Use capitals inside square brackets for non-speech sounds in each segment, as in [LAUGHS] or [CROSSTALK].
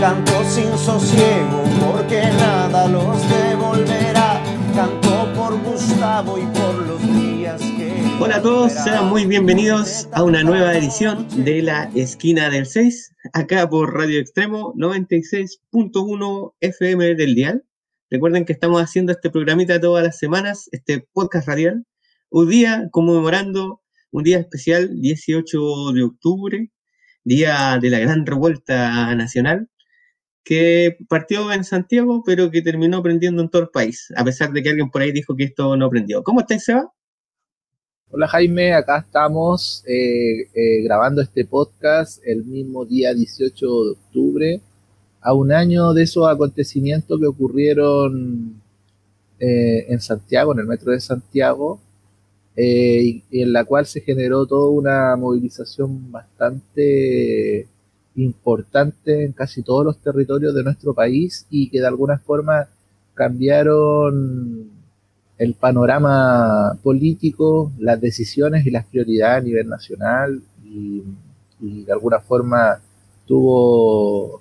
Canto sin sosiego porque nada los devolverá. Canto por Gustavo y por los días que. Hola a todos, sean muy bienvenidos a una nueva edición de la Esquina del 6, acá por Radio Extremo 96.1 FM del Dial. Recuerden que estamos haciendo este programita todas las semanas, este podcast radial, un día conmemorando un día especial, 18 de octubre, día de la gran revuelta nacional, que partió en Santiago, pero que terminó prendiendo en todo el país, a pesar de que alguien por ahí dijo que esto no prendió. ¿Cómo estáis, Seba? Hola Jaime, acá estamos eh, eh, grabando este podcast el mismo día 18 de octubre a un año de esos acontecimientos que ocurrieron eh, en Santiago, en el metro de Santiago, y, en la cual se generó toda una movilización bastante importante en casi todos los territorios de nuestro país y que de alguna forma cambiaron el panorama político, las decisiones y las prioridades a nivel nacional y de alguna forma tuvo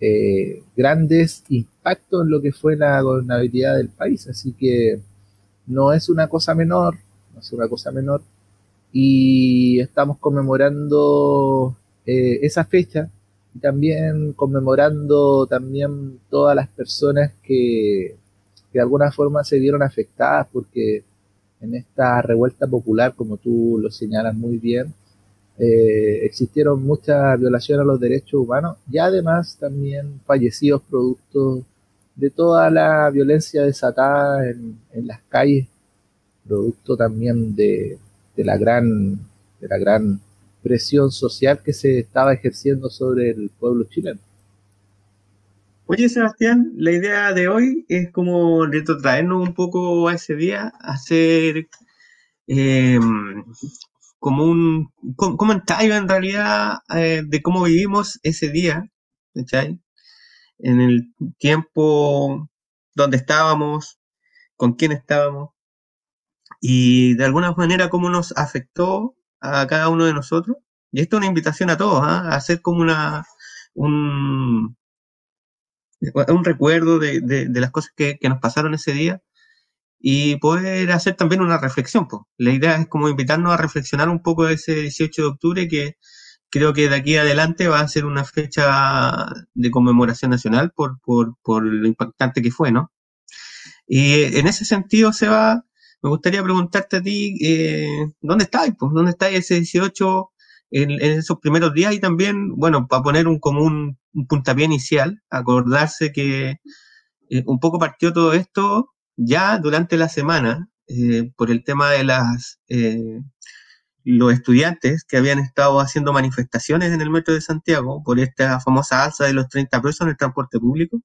eh, grandes impactos en lo que fue la gobernabilidad del país. Así que no es una cosa menor, no es una cosa menor. Y estamos conmemorando eh, esa fecha y también conmemorando también todas las personas que, de alguna forma se vieron afectadas porque en esta revuelta popular, como tú lo señalas muy bien, eh, existieron muchas violaciones a los derechos humanos y además también fallecidos producto de toda la violencia desatada en, las calles, producto también de, la gran, de la gran presión social que se estaba ejerciendo sobre el pueblo chileno. Oye, Sebastián, la idea de hoy es como retrotraernos un poco a ese día, hacer eh, como un comentario en realidad eh, de cómo vivimos ese día, ¿cachai? En el tiempo donde estábamos, con quién estábamos, y de alguna manera cómo nos afectó a cada uno de nosotros. Y esto es una invitación a todos, ¿ah? a hacer como una, un, un recuerdo de, de, las cosas que, que, nos pasaron ese día y poder hacer también una reflexión. Pues. La idea es como invitarnos a reflexionar un poco ese 18 de octubre que creo que de aquí adelante va a ser una fecha de conmemoración nacional por, por, por lo impactante que fue, ¿no? Y en ese sentido, Seba, me gustaría preguntarte a ti, eh, ¿dónde estáis? Pues? ¿Dónde estáis ese 18 en, esos primeros días? Y también, bueno, para poner un común un puntapié inicial, acordarse que eh, un poco partió todo esto ya durante la semana, eh, por el tema de las eh, los estudiantes que habían estado haciendo manifestaciones en el metro de Santiago por esta famosa alza de los 30 pesos en el transporte público,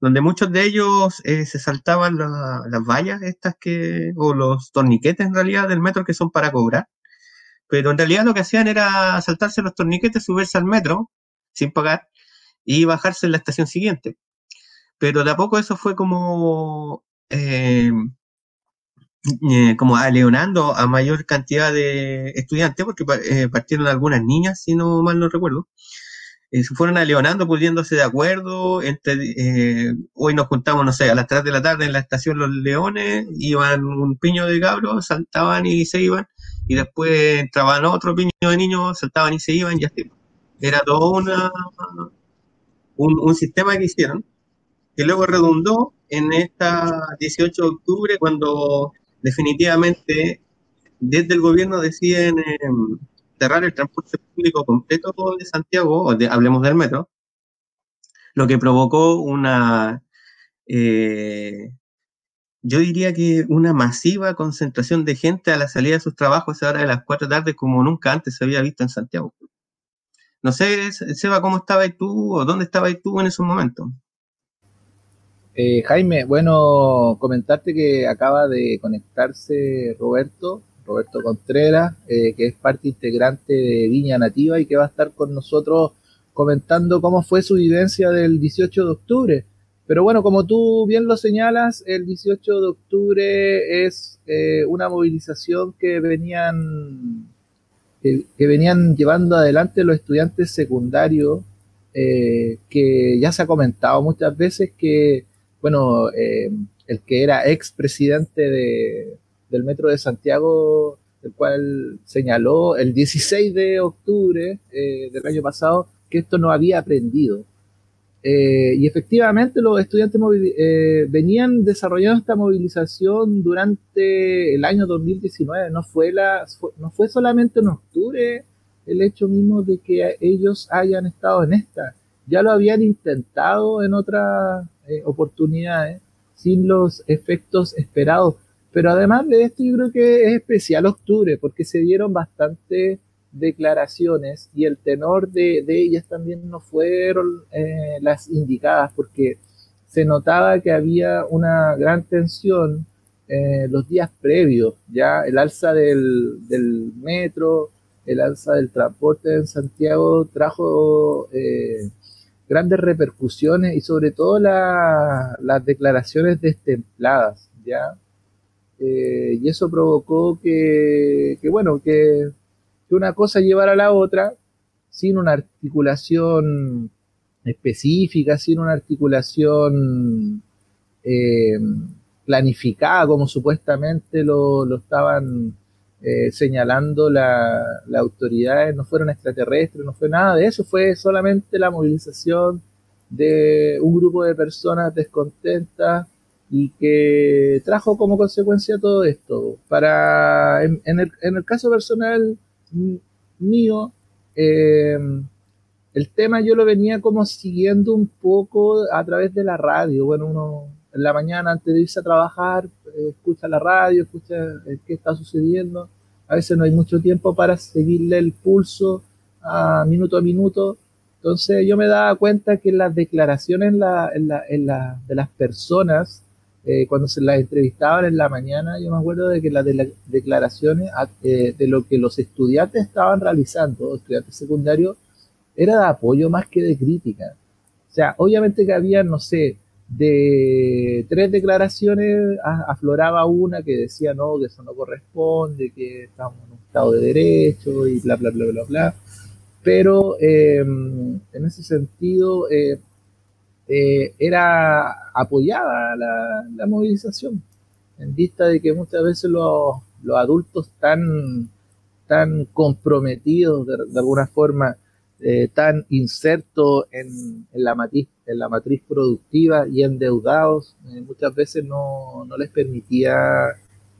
donde muchos de ellos eh, se saltaban las vallas estas que, o los torniquetes en realidad del metro que son para cobrar, pero en realidad lo que hacían era saltarse los torniquetes, subirse al metro sin pagar y bajarse en la estación siguiente. Pero de a poco eso fue como eh, eh, como aleonando a mayor cantidad de estudiantes, porque partieron algunas niñas, si no mal no recuerdo, se fueron aleonando, pudiéndose de acuerdo, entre, hoy nos juntamos, no sé, a las 3 de la tarde en la estación Los Leones, iban un piño de cabros, saltaban y se iban, y después entraban otro piño de niños, saltaban y se iban, y así. Era todo una, un, un sistema que hicieron, que luego redundó en esta 18 de octubre cuando definitivamente desde el gobierno deciden em, cerrar el transporte público completo de Santiago, o hablemos del metro, lo que provocó una, eh, yo diría que una masiva concentración de gente a la salida de sus trabajos a esa hora de las 4 de la tarde como nunca antes se había visto en Santiago. No sé, Seba, ¿cómo estabas tú o dónde estabas tú en esos momentos? Eh, Jaime, bueno, comentarte que acaba de conectarse Roberto, Roberto Contreras, eh, que es parte integrante de Viña Nativa y que va a estar con nosotros comentando cómo fue su vivencia del 18 de octubre. Pero bueno, como tú bien lo señalas, el 18 de octubre es eh, una movilización que venían, que, venían llevando adelante los estudiantes secundarios, que ya se ha comentado muchas veces que bueno, eh, el que era ex presidente del Metro de Santiago, el cual señaló el 16 de octubre eh, del año pasado que esto no había aprendido. Eh, y efectivamente los estudiantes venían desarrollando esta movilización durante el año 2019. No fue, la, no fue solamente en octubre el hecho mismo de que ellos hayan estado en esta. Ya lo habían intentado en otras eh, oportunidades sin los efectos esperados. Pero además de esto, yo creo que es especial octubre, porque se dieron bastantes declaraciones y el tenor de, ellas también no fueron eh, las indicadas, porque se notaba que había una gran tensión eh, los días previos, ya el alza del, metro, el alza del transporte en Santiago trajo grandes repercusiones y sobre todo las declaraciones destempladas, ¿ya? Eh, y eso provocó que, bueno, que, una cosa llevara a la otra sin una articulación específica, sin una articulación eh, planificada como supuestamente lo, estaban eh, señalando las la autoridades, no fueron extraterrestres, no fue nada de eso, fue solamente la movilización de un grupo de personas descontentas y que trajo como consecuencia todo esto. Para, en, el, en el, caso personal mío, eh, el tema yo lo venía como siguiendo un poco a través de la radio. Bueno, uno en la mañana antes de irse a trabajar, eh, escucha la radio, escucha eh, qué está sucediendo. A veces no hay mucho tiempo para seguirle el pulso a minuto a minuto. Entonces yo me daba cuenta que las declaraciones de las personas, eh, cuando se las entrevistaban en la mañana, yo me acuerdo de que las declaraciones de lo que los estudiantes estaban realizando, estudiantes secundarios, era de apoyo más que de crítica. O sea, obviamente que había, no sé, de tres declaraciones afloraba una que decía no, que eso no corresponde, que estamos en un estado de derecho y bla, bla, bla, bla, bla. Pero em, en ese sentido eh, eh, era apoyada la, movilización, en vista de que muchas veces los, adultos tan, tan comprometidos de, alguna forma eh, tan insertos en, la matriz, en la matriz productiva y endeudados, eh, muchas veces no, les permitía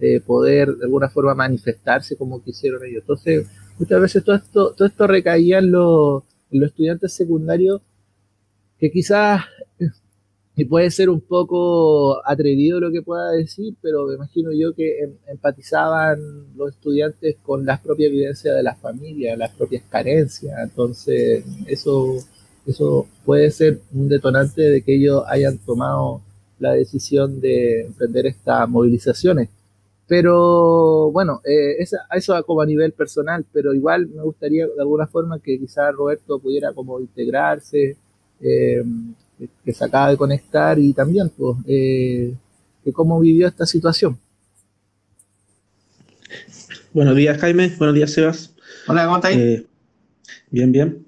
eh, poder de alguna forma manifestarse como quisieron ellos. Entonces, muchas veces todo esto, todo esto recaía en los, en los estudiantes secundarios que quizás y puede ser un poco atrevido lo que pueda decir, pero me imagino yo que em, empatizaban los estudiantes con las propias vivencias de las familias, las propias carencias. Entonces, eso, eso puede ser un detonante de que ellos hayan tomado la decisión de emprender estas movilizaciones. Pero bueno, eh, eso, eso como a nivel personal, pero igual me gustaría de alguna forma que quizás Roberto pudiera como integrarse. Eh, que se acaba de conectar y también pues, eh, cómo vivió esta situación. Buenos días, Jaime. Buenos días, Sebas. Hola, ¿cómo estás? Eh, bien, bien.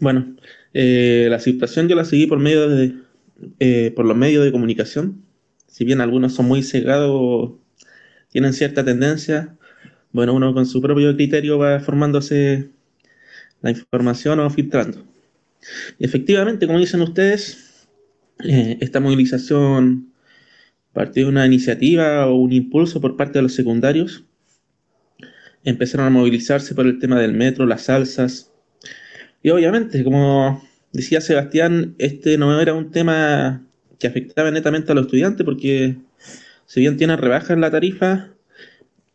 Bueno, eh, la situación yo la seguí por medio de eh, por los medios de comunicación. Si bien algunos son muy cegados, tienen cierta tendencia, bueno, uno con su propio criterio va formándose la información o filtrando. Efectivamente, como dicen ustedes, eh, esta movilización partió de una iniciativa o un impulso por parte de los secundarios. Empezaron a movilizarse por el tema del metro, las salsas. Y obviamente, como decía Sebastián, este no era un tema que afectaba netamente a los estudiantes porque si bien tienen rebaja en la tarifa,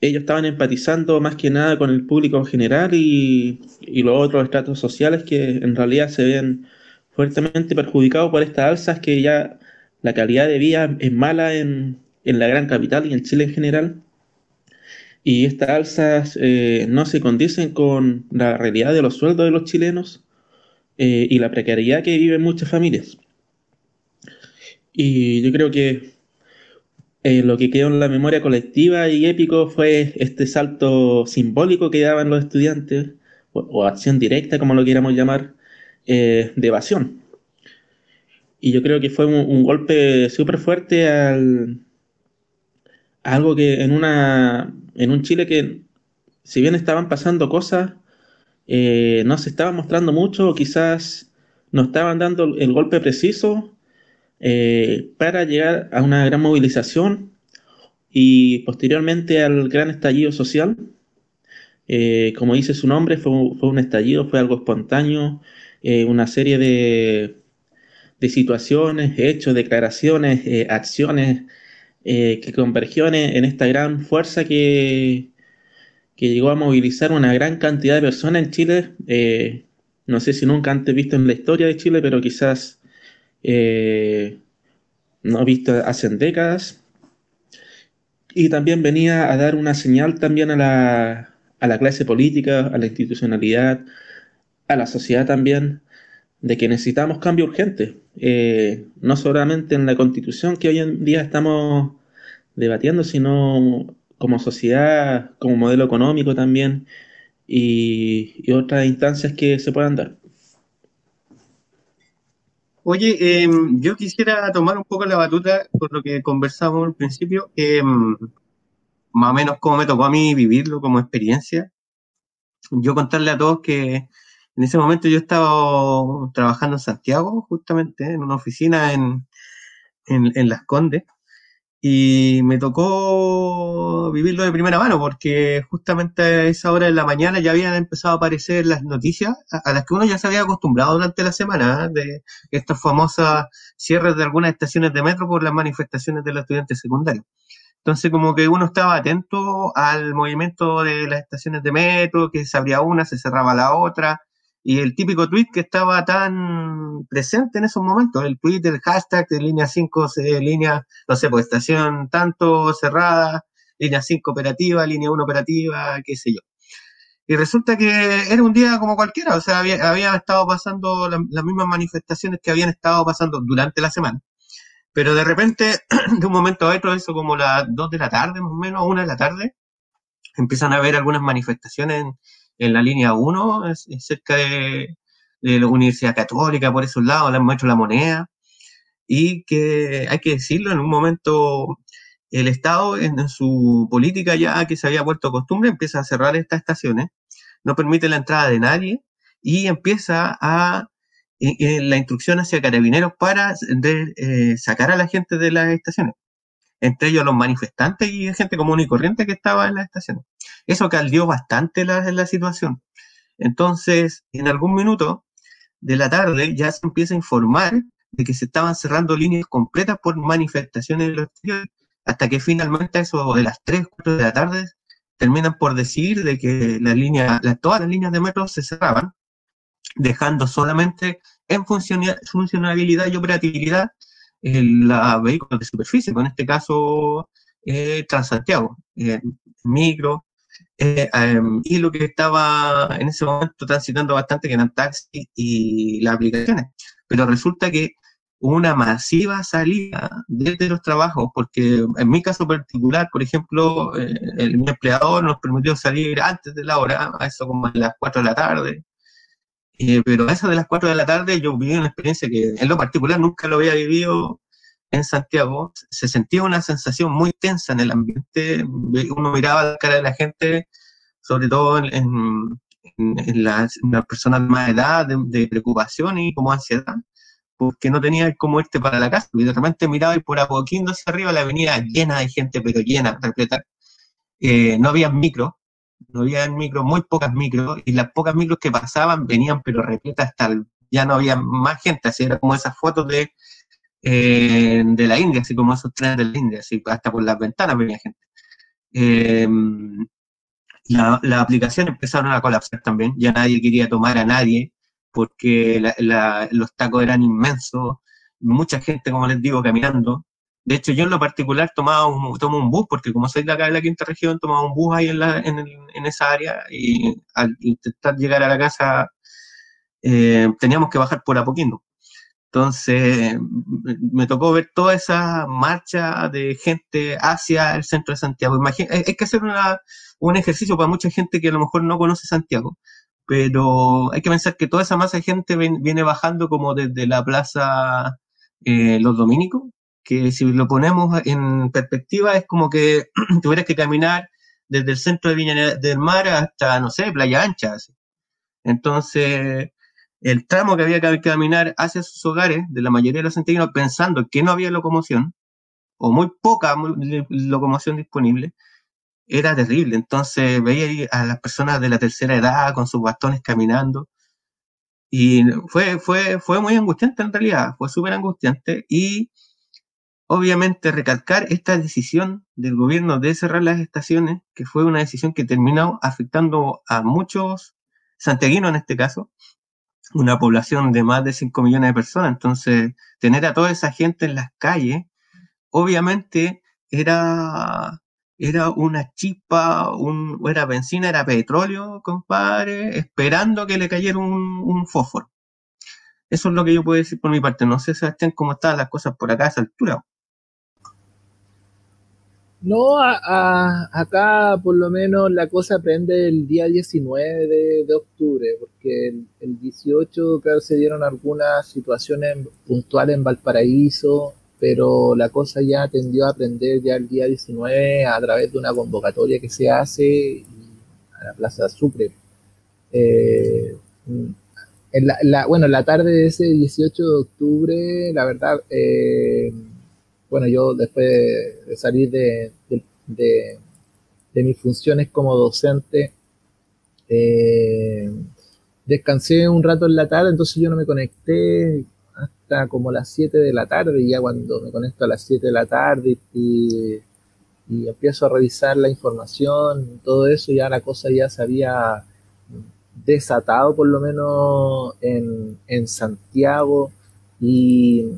ellos estaban empatizando más que nada con el público en general y, los otros estratos sociales que en realidad se ven fuertemente perjudicados por estas alzas que ya la calidad de vida es mala en, la gran capital y en Chile en general. Y estas alzas eh, no se condicen con la realidad de los sueldos de los chilenos eh, y la precariedad que viven muchas familias. Y yo creo que eh, lo que quedó en la memoria colectiva y épico fue este salto simbólico que daban los estudiantes, o, acción directa, como lo quieramos llamar, de evasión. Y yo creo que fue un, golpe súper fuerte al, a algo que en, una, en un Chile que, si bien estaban pasando cosas, eh, no se estaban mostrando mucho, quizás no estaban dando el golpe preciso eh, para llegar a una gran movilización y posteriormente al gran estallido social. Eh, como dice su nombre, fue, un estallido, fue algo espontáneo, una serie de, de situaciones, hechos, declaraciones, eh, acciones eh, que convergieron en, esta gran fuerza que, que, llegó a movilizar una gran cantidad de personas en Chile. Eh, no sé si nunca antes visto en la historia de Chile, pero quizás no visto hace décadas. Y también venía a dar una señal también a la, a la clase política, a la institucionalidad, a la sociedad también, de que necesitamos cambio urgente, eh, no solamente en la constitución que hoy en día estamos debatiendo, sino como sociedad, como modelo económico también y, otras instancias que se puedan dar. Oye, em, yo quisiera tomar un poco la batuta con lo que conversamos al principio, em, más o menos cómo me tocó a mí vivirlo como experiencia. Yo contarle a todos que en ese momento yo estaba trabajando en Santiago, justamente, en una oficina en, en, Las Condes, y me tocó vivirlo de primera mano, porque justamente a esa hora de la mañana ya habían empezado a aparecer las noticias a, las que uno ya se había acostumbrado durante la semana, ¿eh? de estas famosas cierres de algunas estaciones de metro por las manifestaciones de los estudiantes secundarios. Entonces, como que uno estaba atento al movimiento de las estaciones de metro, que se abría una, se cerraba la otra, y el típico tweet que estaba tan presente en esos momentos, el tweet, el hashtag de línea 5, línea, no sé, pues estación tanto cerrada, línea 5 operativa, línea 1 operativa, qué sé yo. Y resulta que era un día como cualquiera, o sea, había, estado pasando las mismas manifestaciones que habían estado pasando durante la semana. Pero de repente, [CLEARS THROAT] de un momento a otro, eso como las 2 de la tarde, más o menos, 1 de la tarde, empiezan a haber algunas manifestaciones en, en la línea 1, es, cerca de, la Universidad Católica, por esos lados, hemos hecho la moneda, y que hay que decirlo, en un momento el Estado en, su política ya que se había vuelto costumbre empieza a cerrar estas estaciones, no permite la entrada de nadie y empieza a la instrucción hacia carabineros para eh, sacar a la gente de las estaciones entre ellos los manifestantes y gente común y corriente que estaba en las estaciones. Eso caldió bastante la, situación. Entonces, en algún minuto de la tarde ya se empieza a informar de que se estaban cerrando líneas completas por manifestaciones en los exterior, hasta que finalmente eso de las 3, 4 de la tarde terminan por decir de que la línea, todas las líneas de metro se cerraban, dejando solamente en funcionalidad y operatividad la vehículos de superficie, con este caso eh, Transantiago, eh, micro, eh, em, y lo que estaba en ese momento transitando bastante que eran taxis y las aplicaciones. Pero resulta que una masiva salida desde los trabajos, porque en mi caso particular, por ejemplo, el, mi empleador nos permitió salir antes de la hora, a eso como a las 4 de la tarde, eh, pero a eso de las 4 de la tarde yo viví una experiencia que en lo particular nunca lo había vivido en Santiago. Se sentía una sensación muy tensa en el ambiente. Uno miraba la cara de la gente, sobre todo en, las, personas de más edad, de, preocupación y como ansiedad, porque no tenía cómo irte para la casa. Y de repente miraba y por Apoquindo hacia arriba la avenida llena de gente, pero llena, repleta. Eh, no había micro, no había micros, muy pocas micros, y las pocas micros que pasaban venían, pero repletas hasta ya no había más gente, así era como esas fotos de, eh, de la India, así como esos trenes de la India, así hasta por las ventanas venía gente. Eh, las la aplicaciones empezaron a colapsar también, ya nadie quería tomar a nadie, porque los tacos eran inmensos, mucha gente, como les digo, caminando. De hecho, yo en lo particular tomaba un, tomo un bus, porque como soy de acá de la quinta región, tomaba un bus ahí en, la, en, en esa área y al intentar llegar a la casa eh, teníamos que bajar por Apoquindo. Entonces, me tocó ver toda esa marcha de gente hacia el centro de Santiago. Imagina, hay que hacer un ejercicio para mucha gente que a lo mejor no conoce Santiago, pero hay que pensar que toda esa masa de gente viene bajando como desde la plaza eh, Los Dominicos, que si lo ponemos en perspectiva es como que [CLEARS THROAT] tuvieras que caminar desde el centro de Viña del Mar hasta, no sé, Playa Ancha. Entonces, el tramo que había que caminar hacia sus hogares de la mayoría de los santiaguinos pensando que no había locomoción o muy poca locomoción disponible, era terrible. Entonces veía a las personas de la tercera edad con sus bastones caminando y fue, fue, fue muy angustiante en realidad, fue súper angustiante y obviamente recalcar esta decisión del gobierno de cerrar las estaciones, que fue una decisión que terminó afectando a muchos santiaguinos en este caso, una población de más de 5 millones de personas. Entonces, tener a toda esa gente en las calles, obviamente era, era una chispa, un, era benzina, era petróleo, compadre, esperando que le cayera un, un fósforo. Eso es lo que yo puedo decir por mi parte. No sé, Sebastián, cómo están las cosas por acá a esa altura. No, acá por lo menos la cosa prende el día 19 de, octubre, porque el, 18, claro, se dieron algunas situaciones puntuales en Valparaíso, pero la cosa ya tendió a prender ya el día 19 a través de una convocatoria que se hace a la Plaza Sucre. Eh, en la, bueno, en la tarde de ese 18 de octubre, la verdad, eh, bueno, yo después de salir de, mis funciones como docente, eh, descansé un rato en la tarde, entonces yo no me conecté hasta como las 7 de la tarde, y ya cuando me conecto a las 7 de la tarde y, empiezo a revisar la información, todo eso, ya la cosa ya se había desatado por lo menos en, en Santiago y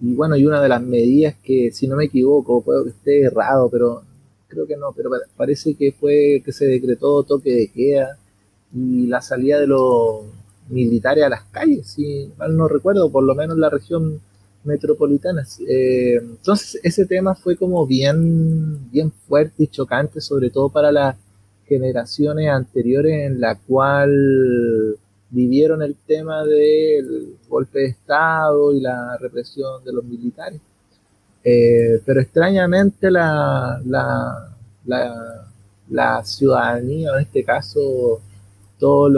y bueno, y una de las medidas que, si no me equivoco, puedo que esté errado, pero creo que no, pero parece que fue que se decretó toque de queda y la salida de los militares a las calles, si mal no recuerdo, por lo menos en la región metropolitana. Eh, entonces ese tema fue como bien, bien fuerte y chocante, sobre todo para las generaciones anteriores en la cual vivieron el tema del golpe de Estado y la represión de los militares. Eh, pero extrañamente la, la, la, ciudadanía, en este caso todos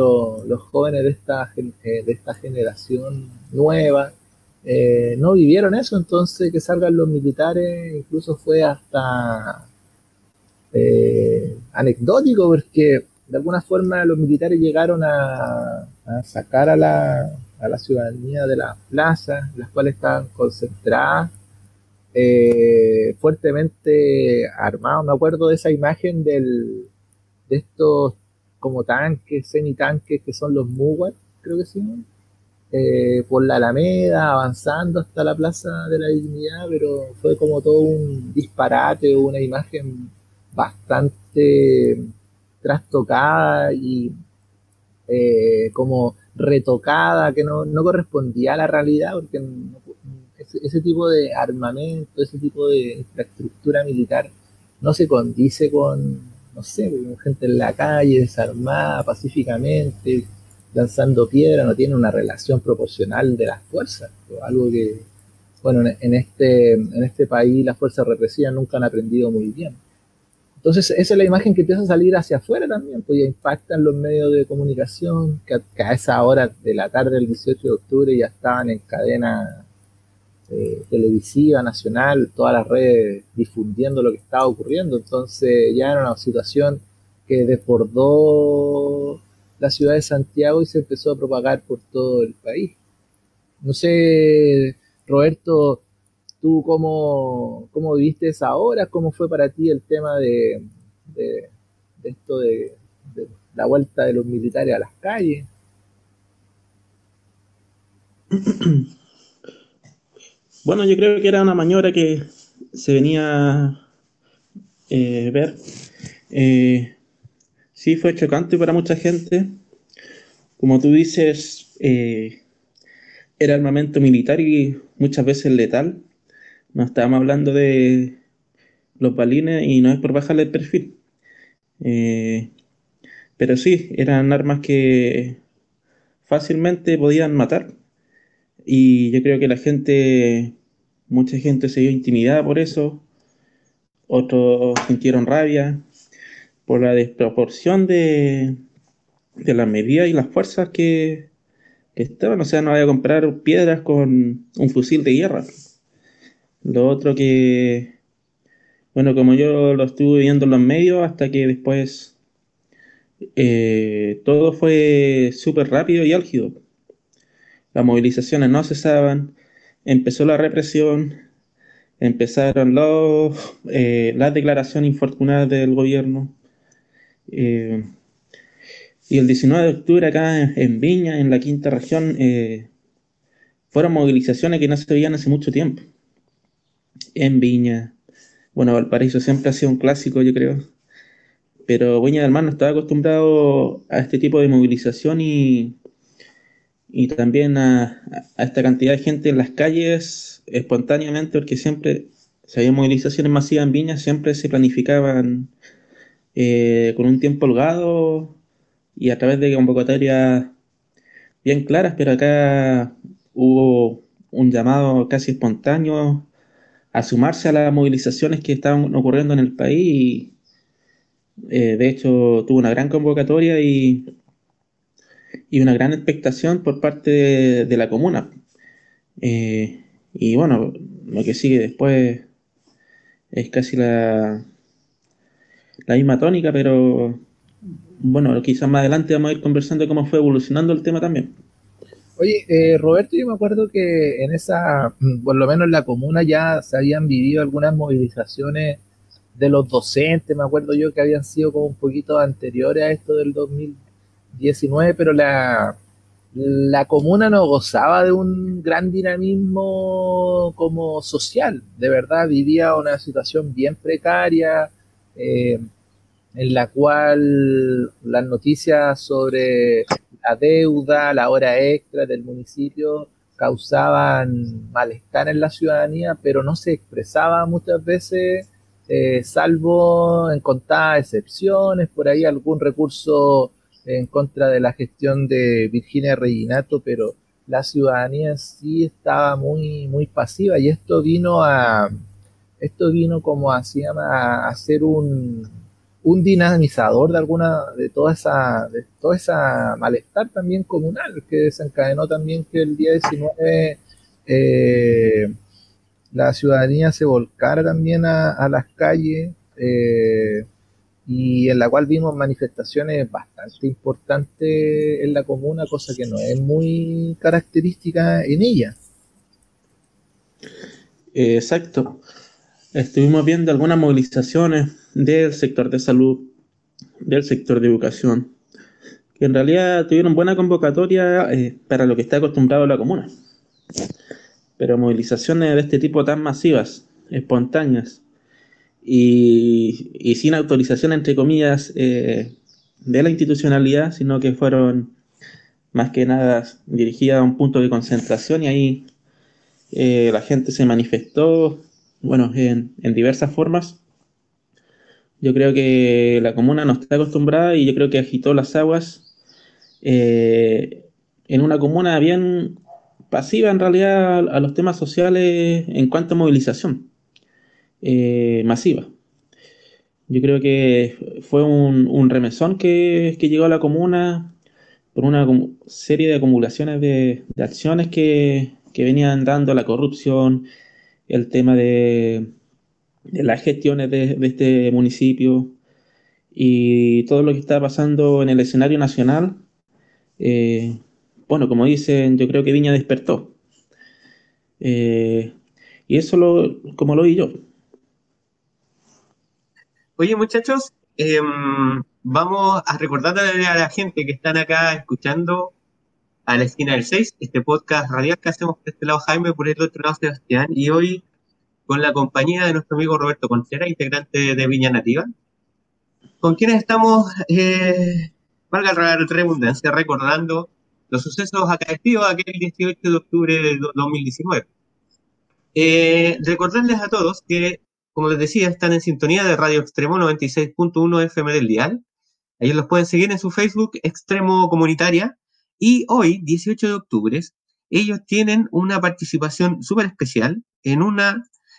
los, jóvenes de esta, eh, de esta generación nueva, eh, no vivieron eso, entonces que salgan los militares incluso fue hasta anecdótico porque de alguna forma los militares llegaron a, sacar a la, a la, ciudadanía de las plazas, las cuales estaban concentradas, eh, fuertemente armados. Me acuerdo de esa imagen del, de estos como tanques, semi-tanques que son los Mugat, creo que sí, eh, por la Alameda, avanzando hasta la Plaza de la Dignidad, pero fue como todo un disparate, una imagen bastante trastocada y eh, como retocada, que no, correspondía a la realidad, porque ese, tipo de armamento, ese tipo de infraestructura militar no se condice con, no sé, con gente en la calle, desarmada pacíficamente, lanzando piedra, no tiene una relación proporcional de las fuerzas, algo que, bueno, en este, en este país las fuerzas represivas nunca han aprendido muy bien. Entonces, esa es la imagen que empieza a salir hacia afuera también, pues ya impactan los medios de comunicación, que a, esa hora de la tarde del 18 de octubre ya estaban en cadena eh, televisiva, nacional, todas las redes difundiendo lo que estaba ocurriendo. Entonces, ya era una situación que desbordó la ciudad de Santiago y se empezó a propagar por todo el país. No sé, Roberto, ¿Tú cómo, cómo viviste esa hora? ¿Cómo fue para ti el tema de, esto de, la vuelta de los militares a las calles? [CLEARS THROAT] Bueno, yo creo que era una maniobra que se venía a eh, ver. Eh, sí, fue chocante para mucha gente. Como tú dices, eh, era armamento militar y muchas veces letal. No estábamos hablando de los balines y no es por bajarle el perfil. pero sí, eran armas que fácilmente podían matar. Y yo creo que la gente, mucha gente se vio intimidada por eso, otros sintieron rabia por la desproporción de, de las medidas y las fuerzas que, estaban. O sea, no había a comprar piedras con un fusil de guerra. Lo otro que, bueno, como yo lo estuve viendo en los medios, hasta que después eh, todo fue súper rápido y álgido. Las movilizaciones no cesaban, empezó la represión, empezaron los, eh, las declaraciones infortunadas del gobierno. Eh, y el 19 de octubre acá en, Viña, en la quinta región, fueron movilizaciones que no se veían hace mucho tiempo. En Viña, bueno, Valparaíso siempre ha sido un clásico, yo creo. Pero Viña del Mar no estaba acostumbrado a este tipo de movilización y, y también a, esta cantidad de gente en las calles espontáneamente, porque siempre, si había movilizaciones masivas en Viña, siempre se planificaban eh, con un tiempo holgado y a través de convocatorias bien claras, pero acá hubo un llamado casi espontáneo a sumarse a las movilizaciones que estaban ocurriendo en el país y, eh, de hecho, tuvo una gran convocatoria y, y una gran expectación por parte de, la comuna. Eh, y bueno, lo que sigue después es casi la, la misma tónica, pero bueno, quizás más adelante vamos a ir conversando cómo fue evolucionando el tema también. Oye, eh, Roberto, yo me acuerdo que en esa, por lo menos en la comuna ya se habían vivido algunas movilizaciones de los docentes, me acuerdo yo que habían sido como un poquito anteriores a esto del 2019, pero la, la comuna no gozaba de un gran dinamismo como social, de verdad vivía una situación bien precaria, eh, en la cual las noticias sobre la deuda, la hora extra del municipio causaban malestar en la ciudadanía, pero no se expresaba muchas veces eh, salvo en contadas excepciones, por ahí algún recurso en contra de la gestión de Virginia Reginato, pero la ciudadanía sí estaba muy, muy pasiva y esto vino a, esto vino como a, a ser un, un dinamizador de alguna, de toda esa, de toda esa malestar también comunal que desencadenó también que el día 19 eh, la ciudadanía se volcara también a, las calles eh, y en la cual vimos manifestaciones bastante importantes en la comuna, cosa que no es muy característica en ella. Exacto. Estuvimos viendo algunas movilizaciones del sector de salud, del sector de educación, que en realidad tuvieron buena convocatoria eh, para lo que está acostumbrado la comuna pero movilizaciones de este tipo tan masivas, espontáneas y, sin autorización, entre comillas, eh, de la institucionalidad, sino que fueron más que nada dirigidas a un punto de concentración y ahí eh, la gente se manifestó, bueno, en, diversas formas. Yo creo que la comuna no está acostumbrada y yo creo que agitó las aguas eh, en una comuna bien pasiva en realidad a, los temas sociales en cuanto a movilización eh, masiva. Yo creo que fue un, remesón que, llegó a la comuna por una serie de acumulaciones de, acciones que, venían dando la corrupción, el tema de, las gestiones de, este municipio y todo lo que está pasando en el escenario nacional. Eh, bueno, como dicen, yo creo que Viña despertó. Eh, y eso lo, como lo vi yo. Oye, muchachos, em, vamos a recordarle a la gente que están acá escuchando a la esquina del 6, este podcast radial que hacemos por este lado Jaime, por el otro lado Sebastián, y hoy con la compañía de nuestro amigo Roberto Contreras, integrante de Viña Nativa, con quienes estamos, eh, valga la redundancia, recordando los sucesos acaecidos aquel 18 de octubre de 2019. Eh, recordarles a todos que, como les decía, están en sintonía de Radio Extremo 96.1 FM del Dial. Ellos los pueden seguir en su Facebook Extremo Comunitaria. Y hoy, 18 de octubre, ellos tienen una participación súper especial en un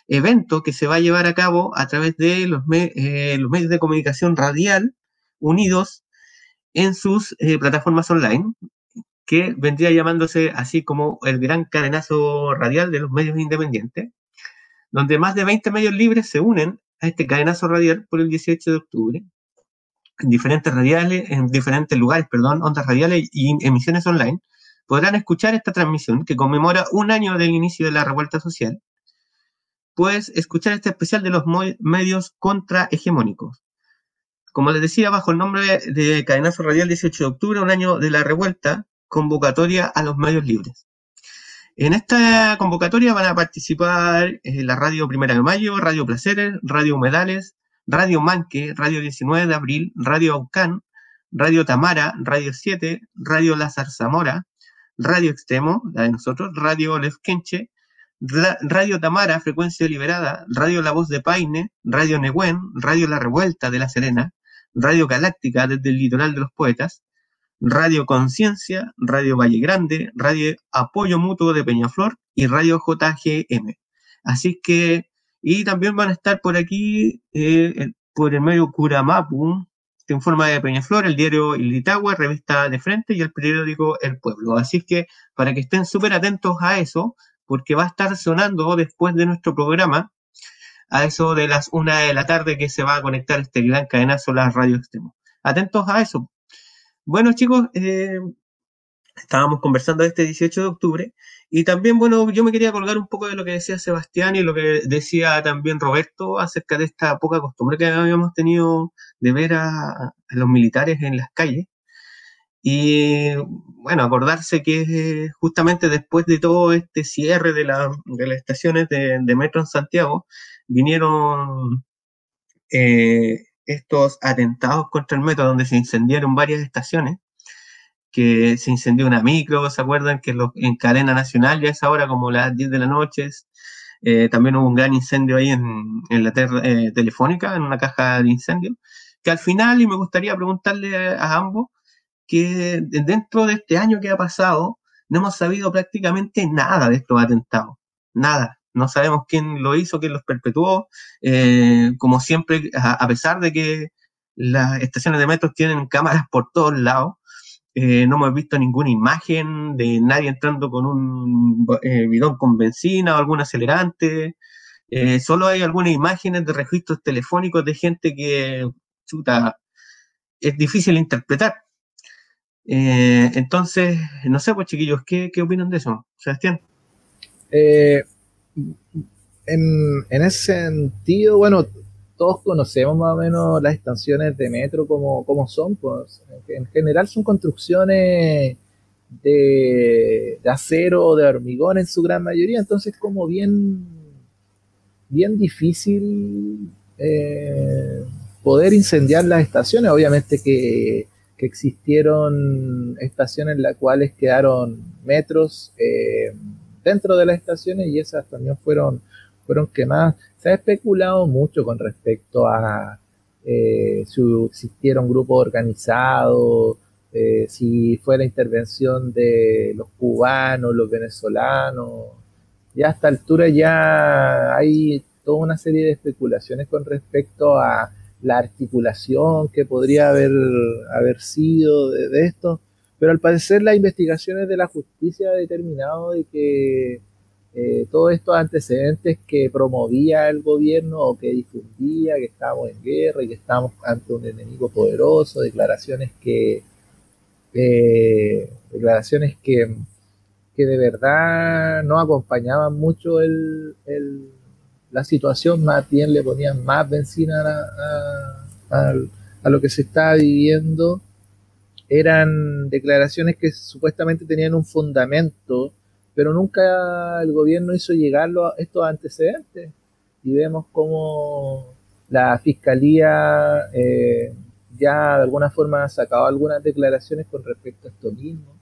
evento que se va a llevar a cabo a través de los, eh, los medios de comunicación radial unidos en sus eh, plataformas online que vendría llamándose así como el gran cadenazo radial de los medios independientes, donde más de 20 medios libres se unen a este cadenazo radial por el 18 de octubre, en diferentes radiales, en diferentes lugares, perdón, ondas radiales y emisiones online, podrán escuchar esta transmisión que conmemora un año del inicio de la revuelta social, pues escuchar este especial de los medios contrahegemónicos. Como les decía, bajo el nombre de Cadenazo Radial 18 de octubre, un año de la revuelta, convocatoria a los medios libres. En esta convocatoria van a participar eh, la Radio Primera de Mayo, Radio Placeres, Radio Humedales, Radio Manque, Radio 19 de Abril, Radio Aucán, Radio Tamara, Radio 7, Radio La Zamora, Radio Extremo, la de nosotros, Radio Lefkenche, Radio Tamara, Frecuencia Liberada, Radio La Voz de Paine, Radio Negüen, Radio La Revuelta de La Serena, Radio Galáctica desde el Litoral de los Poetas, Radio Conciencia, Radio Valle Grande, Radio Apoyo Mutuo de Peñaflor y Radio JGM. Así que, y también van a estar por aquí, eh, por el medio Curamapu, en forma de Peñaflor, el diario Ilitagua, revista de frente y el periódico El Pueblo. Así que para que estén súper atentos a eso, porque va a estar sonando después de nuestro programa, a eso de las una de la tarde que se va a conectar este gran cadenazo la radio extremo. Atentos a eso, bueno, chicos, eh, estábamos conversando este 18 de octubre y también, bueno, yo me quería colgar un poco de lo que decía Sebastián y lo que decía también Roberto acerca de esta poca costumbre que habíamos tenido de ver a, los militares en las calles. Y bueno, acordarse que justamente después de todo este cierre de, las estaciones de, metro en Santiago, vinieron eh, estos atentados contra el metro donde se incendiaron varias estaciones, que se incendió una micro, ¿se acuerdan? Que en cadena nacional ya es ahora como las 10 de la noche. Eh, también hubo un gran incendio ahí en, la eh, telefónica, en una caja de incendio, que al final, y me gustaría preguntarle a, ambos, que dentro de este año que ha pasado, no hemos sabido prácticamente nada de estos atentados, nada no sabemos quién lo hizo, quién los perpetuó. Eh, como siempre, a, pesar de que las estaciones de metro tienen cámaras por todos lados, eh, no hemos visto ninguna imagen de nadie entrando con un eh, bidón con benzina o algún acelerante. solo hay algunas imágenes de registros telefónicos de gente que, chuta, es difícil interpretar. Entonces, no sé, pues chiquillos, ¿qué, qué opinan de eso? Sebastián. Eh, en, ese sentido, bueno, todos conocemos más o menos las estaciones de metro como, como son, pues en general son construcciones de, acero o de hormigón en su gran mayoría, entonces como bien, bien difícil eh, poder incendiar las estaciones, obviamente que, existieron estaciones en las cuales quedaron metros eh, dentro de las estaciones y esas también fueron, fueron quemadas. Se ha especulado mucho con respecto a eh, si existiera un grupo organizado, eh, si fue la intervención de los cubanos, los venezolanos. Ya a esta altura ya hay toda una serie de especulaciones con respecto a la articulación que podría haber, haber sido de esto. Pero al parecer las investigaciones de la justicia han determinado de que eh, todos estos antecedentes que promovía el gobierno o que difundía que estábamos en guerra y que estábamos ante un enemigo poderoso, declaraciones que eh, declaraciones que, que, de verdad no acompañaban mucho el, la situación, más bien le ponían más benzina a, a lo que se estaba viviendo eran declaraciones que supuestamente tenían un fundamento, pero nunca el gobierno hizo llegarlo a estos antecedentes. Y vemos cómo la fiscalía eh, ya de alguna forma ha sacado algunas declaraciones con respecto a esto mismo,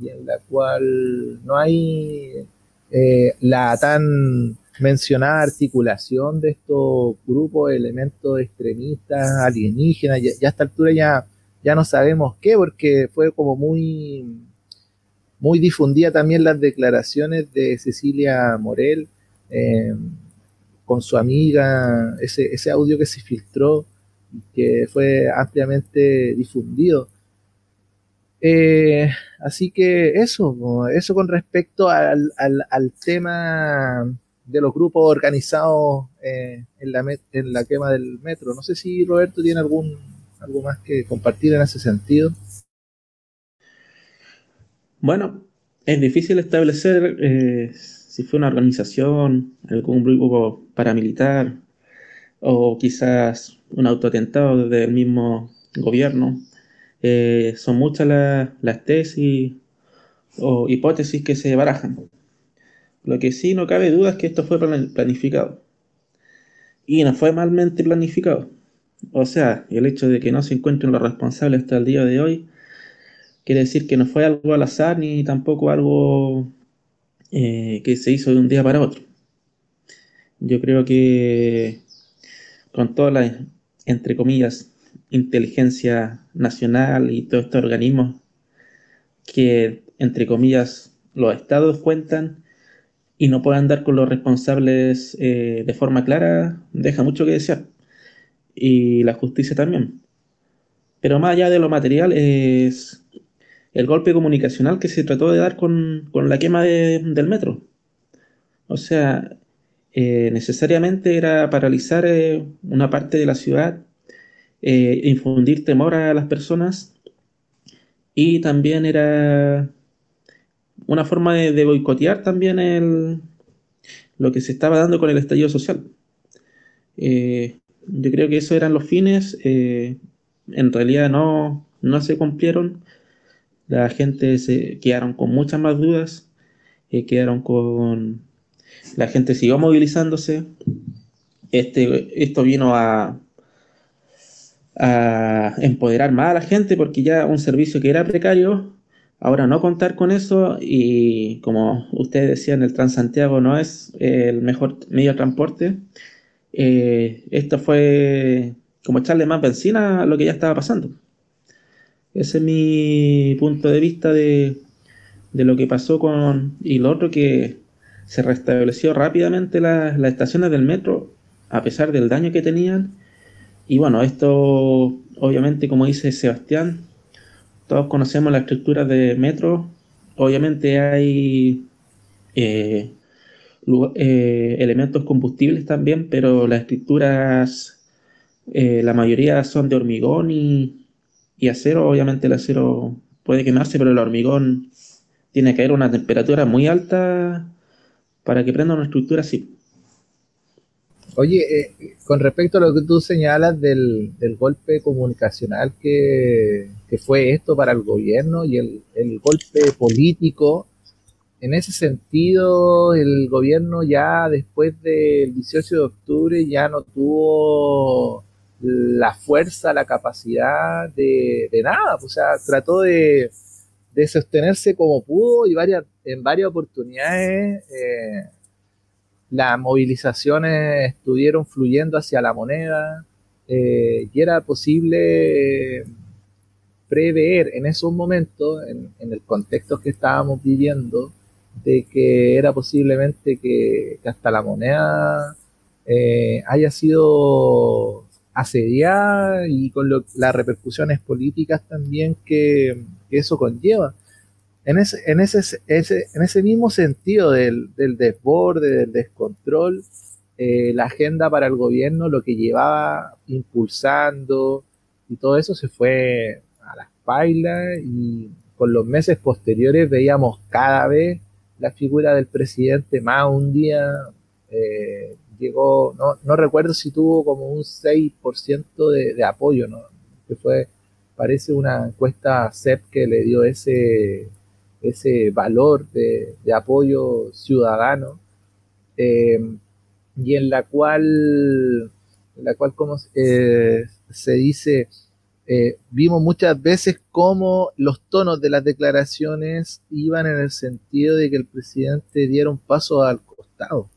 y en la cual no hay eh, la tan mencionada articulación de estos grupos, elementos extremistas, alienígenas, ya, a esta altura ya, ya no sabemos qué, porque fue como muy, muy difundida también las declaraciones de Cecilia Morel eh, con su amiga, ese, ese audio que se filtró, que fue ampliamente difundido. Eh, así que eso, eso con respecto al, al, tema de los grupos organizados eh, en, la, en la quema del metro. No sé si Roberto tiene algún algo más que compartir en ese sentido. Bueno, es difícil establecer eh, si fue una organización, algún grupo paramilitar o quizás un autoatentado desde el mismo gobierno. Eh, son muchas las tesis o hipótesis que se barajan. Lo que sí no cabe duda es que esto fue planificado. Y no fue malmente planificado. O sea, el hecho de que no se encuentren los responsables hasta el día de hoy quiere decir que no fue algo al azar ni tampoco algo eh, que se hizo de un día para otro. Yo creo que con toda la, entre comillas, inteligencia nacional y todos estos organismos que, entre comillas, los estados cuentan y no puedan dar con los responsables eh, de forma clara, deja mucho que desear. Y la justicia también. Pero más allá de lo material es el golpe comunicacional que se trató de dar con, la quema del metro. O sea, eh, necesariamente era paralizar eh, una parte de la ciudad, eh, infundir temor a las personas y también era una forma de, boicotear también el, lo que se estaba dando con el estallido social. yo creo que esos eran los fines, en realidad no, no se cumplieron, la gente se quedaron con muchas más dudas, quedaron con la gente siguió movilizándose. Este, esto vino a empoderar más a la gente porque ya un servicio que era precario, ahora no contar con eso y como ustedes decían, el Transantiago no es el mejor medio de transporte. Eh, esto fue como echarle más benzina a lo que ya estaba pasando. Ese es mi punto de vista de, de lo que pasó con... Y lo otro que se restableció rápidamente las estaciones del metro, a pesar del daño que tenían. Y bueno, esto obviamente, como dice Sebastián, todos conocemos la estructura de metro. Obviamente hay eh, eh, elementos combustibles también, pero las estructuras, eh, la mayoría son de hormigón y, y acero. Obviamente el acero puede quemarse, pero el hormigón tiene que haber una temperatura muy alta para que prenda una estructura así. Oye, eh, con respecto a lo que tú señalas del, golpe comunicacional que, fue esto para el gobierno y el, golpe político, en ese sentido el gobierno ya después del 18 de octubre ya no tuvo la fuerza, la capacidad de, nada, o sea, trató de, de sostenerse como pudo y varias, en varias oportunidades eh, las movilizaciones estuvieron fluyendo hacia la moneda eh, y era posible prever en esos momentos, en, el contexto que estábamos viviendo, de que era posiblemente que, hasta la moneda eh, haya sido asediada y con las repercusiones políticas también que, eso conlleva. En ese, en ese, en ese mismo sentido del, desborde, del descontrol, eh, la agenda para el gobierno, lo que llevaba impulsando y todo eso se fue a las pailas y con los meses posteriores veíamos cada vez la figura del presidente más un día eh, llegó, no, no recuerdo si tuvo como un 6% de, de apoyo, ¿no? que fue parece una encuesta CEP que le dio ese, ese valor de, apoyo ciudadano eh, y en la cual, la cual como eh, se dice, eh, vimos muchas veces cómo los tonos de las declaraciones iban en el sentido de que el presidente diera un paso al costado.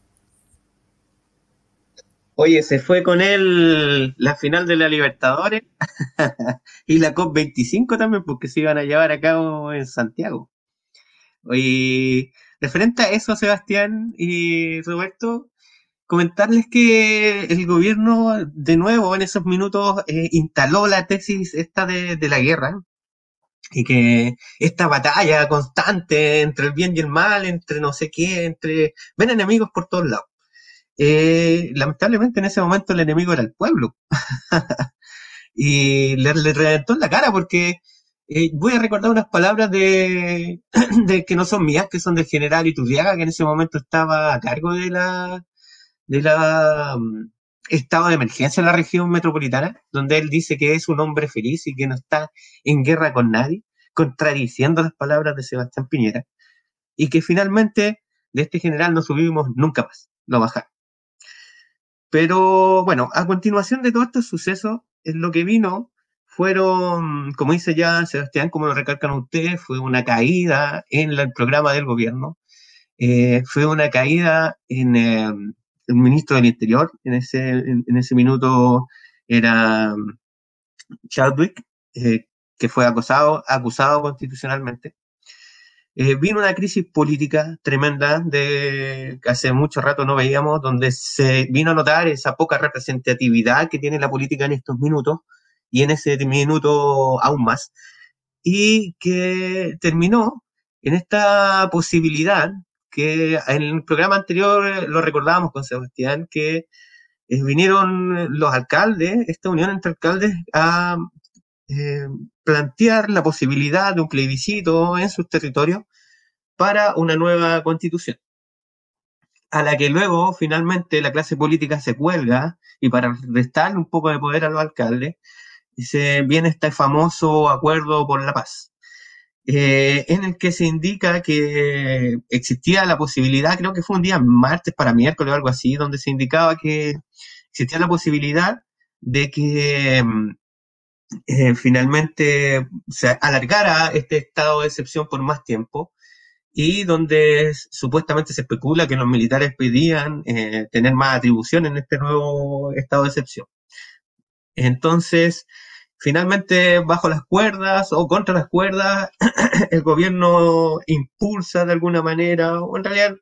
Oye, se fue con él la final de la Libertadores [LAUGHS] y la COP25 también, porque se iban a llevar a cabo en Santiago. Oye, referente a eso, Sebastián y Roberto, comentarles que el gobierno de nuevo en esos minutos eh, instaló la tesis esta de, la guerra y que esta batalla constante entre el bien y el mal, entre no sé qué, entre... ven enemigos por todos lados. Eh, lamentablemente en ese momento el enemigo era el pueblo. [LAUGHS] y le, reventó en la cara porque eh, voy a recordar unas palabras [CLEARS THROAT] de, que no son mías, que son del general Iturriaga, que en ese momento estaba a cargo de la, de la mm, estado de emergencia en la región metropolitana, donde él dice que es un hombre feliz y que no está en guerra con nadie, contradiciendo las palabras de Sebastián Piñera, y que finalmente de este general no subimos nunca más, lo bajaron. Pero bueno, a continuación de todos estos sucesos, lo que vino fueron, como dice ya Sebastián, como lo recalcan ustedes, fue una caída en el programa del gobierno, eh, fue una caída en, em, el ministro del Interior, en ese, en, ese minuto era um, Chadwick, eh, que fue acusado, acusado constitucionalmente. Eh, vino una crisis política tremenda de que hace mucho rato no veíamos, donde se vino a notar esa poca representatividad que tiene la política en estos minutos y en ese minuto aún más, y que terminó en esta posibilidad que en el programa anterior eh, lo recordábamos con Sebastián, que eh, vinieron los alcaldes, esta unión entre alcaldes, a eh, plantear la posibilidad de un plebiscito en sus territorios para una nueva constitución, a la que luego finalmente la clase política se cuelga y para restarle un poco de poder a los alcaldes, se viene este famoso acuerdo por la paz eh, en el que se indica que existía la posibilidad, creo que fue un día martes para miércoles o algo así, donde se indicaba que existía la posibilidad de que mm, eh, finalmente se alargara este estado de excepción por más tiempo y donde supuestamente se especula que los militares pedían eh, tener más atribución en este nuevo estado de excepción. Entonces, finalmente bajo las cuerdas o contra las cuerdas, [CLEARS THROAT] el gobierno impulsa de alguna manera, o en realidad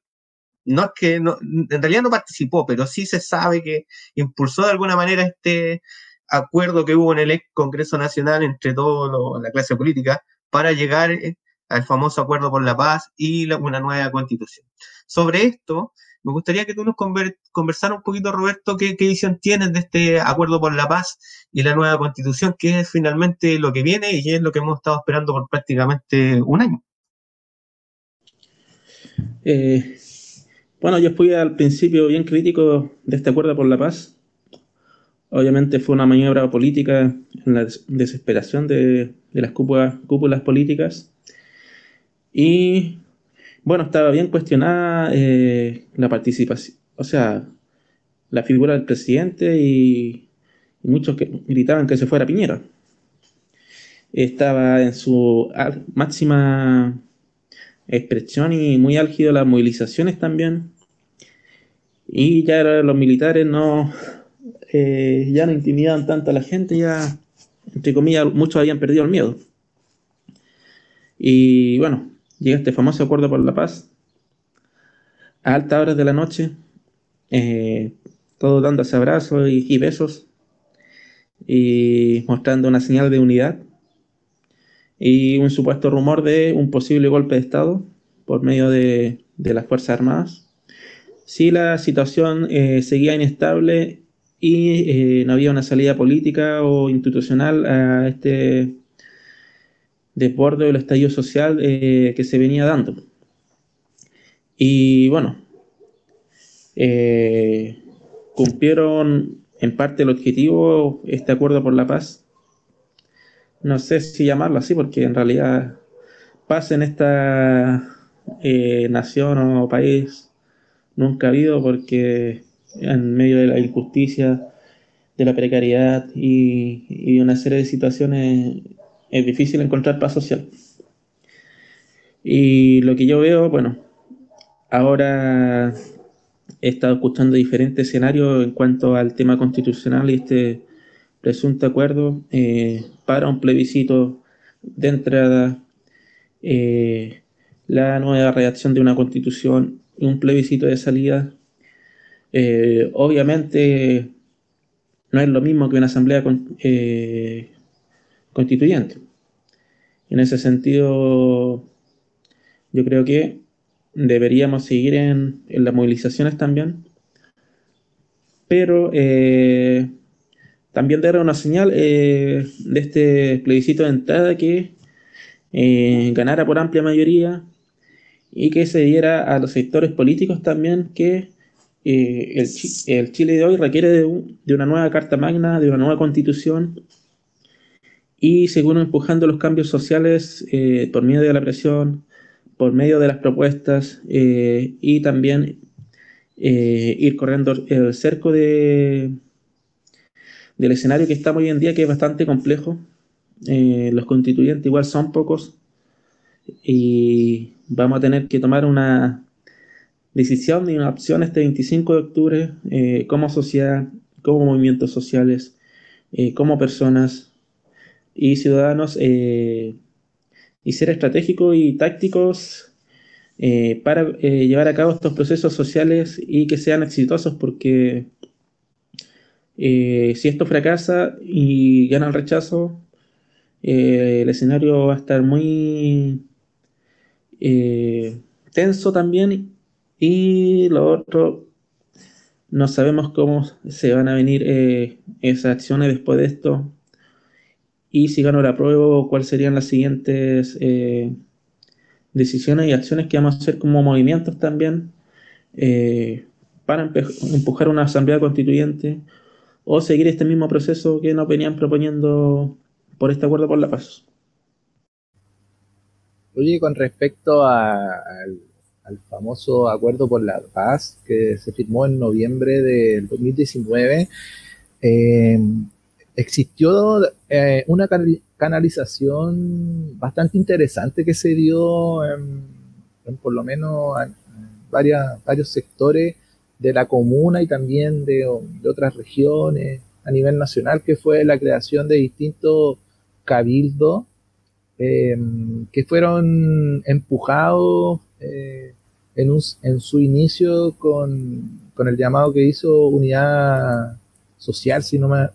no es que no, en realidad no participó, pero sí se sabe que impulsó de alguna manera este acuerdo que hubo en el ex Congreso Nacional entre toda la clase política para llegar eh, al famoso acuerdo por la paz y una nueva constitución. Sobre esto, me gustaría que tú nos conversaras un poquito, Roberto, qué, visión tienes de este acuerdo por la paz y la nueva constitución, que es finalmente lo que viene y es lo que hemos estado esperando por prácticamente un año. Eh, bueno, yo fui al principio bien crítico de este acuerdo por la paz. Obviamente fue una maniobra política en la desesperación de, las cúpulas políticas. Y bueno, estaba bien cuestionada eh, la participación, o sea, la figura del presidente y, muchos que gritaban que se fuera Piñera. Estaba en su máxima expresión y muy álgido las movilizaciones también. Y ya los militares no, eh, ya no intimidaban tanto a la gente, ya, entre comillas, muchos habían perdido el miedo. Y bueno, llega este famoso acuerdo por la paz a altas horas de la noche, eh, todos dándose abrazos y, besos y mostrando una señal de unidad y un supuesto rumor de un posible golpe de Estado por medio de, las Fuerzas Armadas. Si la situación eh, seguía inestable y eh, no había una salida política o institucional a este desborde del estallido social eh, que se venía dando. Y bueno, eh, cumplieron en parte el objetivo este acuerdo por la paz, no sé si llamarlo así, porque en realidad paz en esta eh, nación o país nunca ha habido, porque en medio de la injusticia, de la precariedad y, y una serie de situaciones es difícil encontrar paz social. Y lo que yo veo, bueno, ahora he estado escuchando diferentes escenarios en cuanto al tema constitucional y este presunto acuerdo eh, para un plebiscito de entrada, eh, la nueva redacción de una constitución y un plebiscito de salida. Eh, obviamente no es lo mismo que una asamblea constituyente. En ese sentido, yo creo que deberíamos seguir en, las movilizaciones también, pero eh, también dar una señal eh, de este plebiscito de entrada que eh, ganara por amplia mayoría y que se diera a los sectores políticos también que el, Chile de hoy requiere de, de, una nueva Carta Magna, de una nueva constitución y seguir empujando los cambios sociales por medio de la presión, por medio de las propuestas eh, y también eh, ir corriendo el cerco de, del escenario que estamos hoy en día, que es bastante complejo. Eh, los constituyentes igual son pocos y vamos a tener que tomar una decisión y una opción este 25 de octubre como sociedad, como movimientos sociales, como personas y ciudadanos y ser estratégicos y tácticos eh, para eh, llevar a cabo estos procesos sociales y que sean exitosos, porque eh, si esto fracasa y gana el rechazo, el escenario va a estar muy tenso también y lo otro, no sabemos cómo se van a venir esas acciones después de esto y si gano la prueba, cuáles serían las siguientes eh, decisiones y acciones que vamos a hacer como movimientos también eh, para empujar una asamblea constituyente o seguir este mismo proceso que nos venían proponiendo por este acuerdo por la paz. Oye, con respecto al, famoso acuerdo por la paz que se firmó en noviembre del 2019, eh, existió eh, una canalización bastante interesante que se dio en, por lo menos en, varios sectores de la comuna y también de, otras regiones a nivel nacional, que fue la creación de distintos cabildos em, que fueron empujados eh, en, su inicio con, el llamado que hizo Unidad Social, si no me,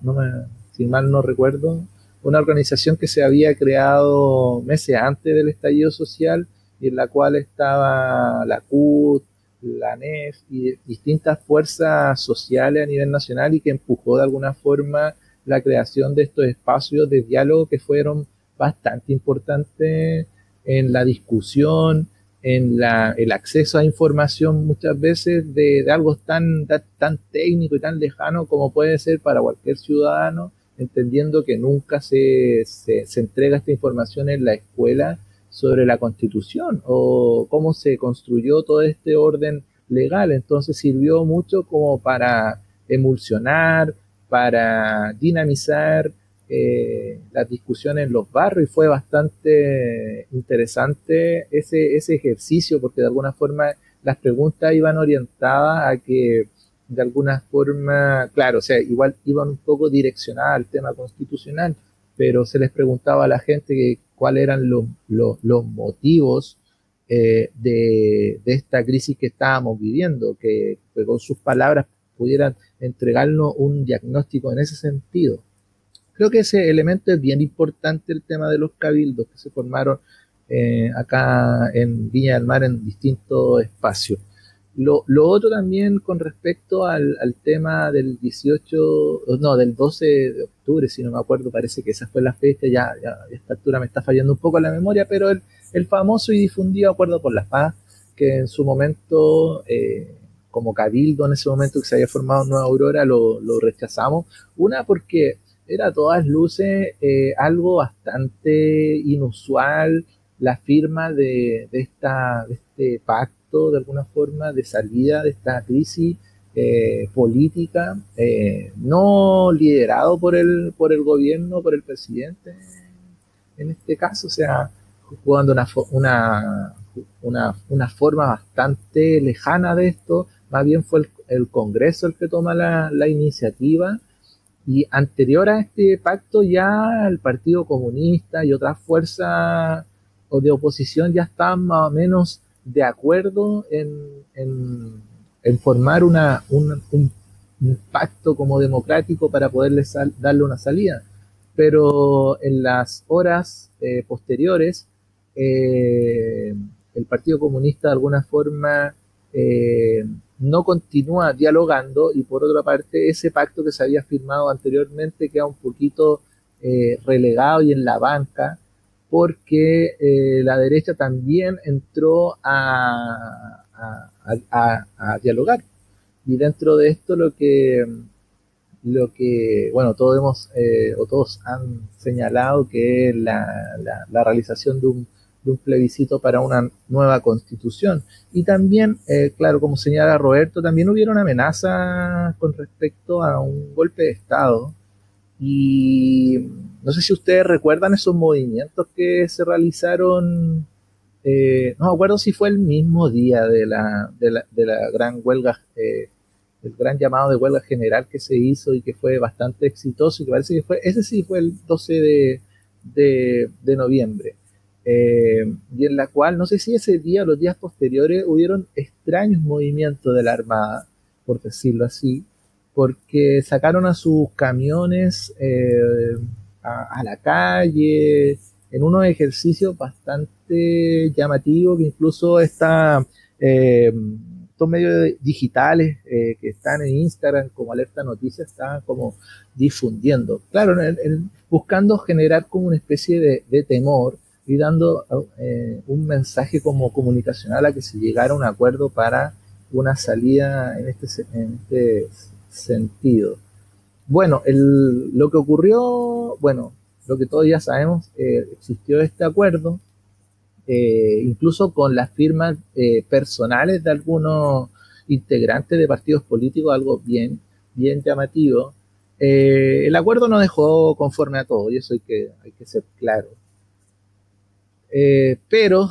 si mal no recuerdo, una organización que se había creado meses antes del estallido social y en la cual estaba la CUT, la NEF y distintas fuerzas sociales a nivel nacional y que empujó de alguna forma la creación de estos espacios de diálogo que fueron bastante importantes en la discusión, en la, el acceso a información muchas veces de, algo tan, tan técnico y tan lejano como puede ser para cualquier ciudadano entendiendo que nunca se, se, entrega esta información en la escuela sobre la constitución o cómo se construyó todo este orden legal. Entonces sirvió mucho como para emulsionar, para dinamizar eh, las discusiones en los barrios y fue bastante interesante ese, ese ejercicio porque de alguna forma las preguntas iban orientadas a que de alguna forma, claro, o sea, igual iban un poco direccionadas al tema constitucional, pero se les preguntaba a la gente que, cuáles eran los, los, motivos eh, de, de, esta crisis que estábamos viviendo, que, con sus palabras pudieran entregarnos un diagnóstico en ese sentido. Creo que ese elemento es bien importante, el tema de los cabildos que se formaron eh, acá en Viña del Mar en distintos espacios. Lo, lo, otro también con respecto al, al, tema del 18, no, del 12 de octubre, si no me acuerdo, parece que esa fue la fecha, ya, ya a esta altura me está fallando un poco la memoria, pero el, el famoso y difundido acuerdo por la paz, que en su momento, eh, como cabildo en ese momento que se había formado Nueva Aurora, lo, lo rechazamos. Una porque era a todas luces eh, algo bastante inusual, la firma de, esta, de este pacto, de alguna forma, de salida de esta crisis eh, política, eh, no liderado por el, por el gobierno, por el presidente, en este caso, o sea, jugando una, una, una, una forma bastante lejana de esto, más bien fue el, Congreso el que toma la, la iniciativa y anterior a este pacto ya el Partido Comunista y otras fuerzas de oposición ya estaban más o menos de acuerdo en, formar una, un, pacto como democrático para poderle darle una salida. Pero en las horas eh, posteriores, eh, el Partido Comunista de alguna forma eh, no continúa dialogando y por otra parte ese pacto que se había firmado anteriormente queda un poquito relegado y en la banca porque eh, la derecha también entró a, dialogar y dentro de esto lo que lo que bueno todos hemos eh, o todos han señalado que es la, la realización de un de un plebiscito para una nueva constitución. Y también, eh, claro, como señala Roberto, también hubieron amenazas con respecto a un golpe de Estado. Y no sé si ustedes recuerdan esos movimientos que se realizaron, eh, no me acuerdo si fue el mismo día de la, de la, gran huelga, eh, el gran llamado de huelga general que se hizo y que fue bastante exitoso y que parece que fue, ese sí fue el 12 de, de, de noviembre. Eh, y en la cual, no sé si ese día o los días posteriores, hubieron extraños movimientos de la Armada, por decirlo así, porque sacaron a sus camiones eh, a, la calle, en unos ejercicios bastante llamativos, que incluso está, eh, estos medios digitales que están en Instagram como Alerta Noticias estaban como difundiendo. Claro, buscando generar como una especie de temor y dando eh, un mensaje como comunicacional a que se llegara a un acuerdo para una salida en este, en este sentido. Bueno, lo que ocurrió, bueno, lo que todos ya sabemos, eh, existió este acuerdo, eh, incluso con las firmas personales de algunos integrantes de partidos políticos, algo bien, bien llamativo. el acuerdo no dejó conforme a todo, y eso hay que, hay que ser claro. Eh, pero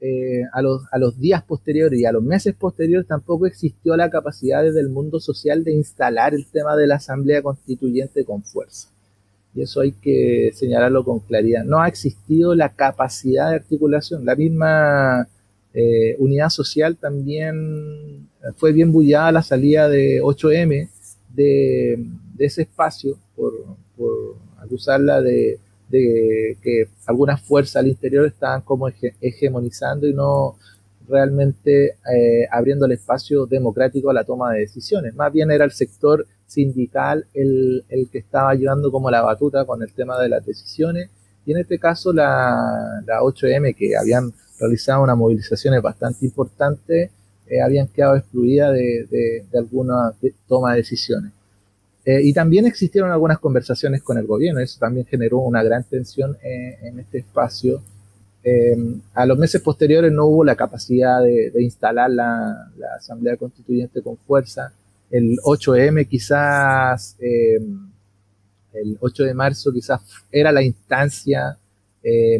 eh, eh, a, los, a, los, días posteriores y a los meses posteriores tampoco existió la capacidad desde el mundo social de instalar el tema de la Asamblea Constituyente con fuerza. Y eso hay que señalarlo con claridad. No ha existido la capacidad de articulación. La misma unidad social también fue bien bullada la salida de 8M de, de ese espacio por, por acusarla de de que algunas fuerzas al interior estaban como hegemonizando y no realmente eh, abriendo el espacio democrático a la toma de decisiones. Más bien era el sector sindical el, el, que estaba llevando como la batuta con el tema de las decisiones y en este caso la, la 8M que habían realizado unas movilizaciones bastante importantes eh, habían quedado excluidas de, de, de alguna toma de decisiones. Eh, y también existieron algunas conversaciones con el gobierno, eso también generó una gran tensión eh, en este espacio. Eh, a los meses posteriores no hubo la capacidad de, instalar la, Asamblea Constituyente con fuerza. El 8M quizás, el 8 de marzo quizás era la instancia,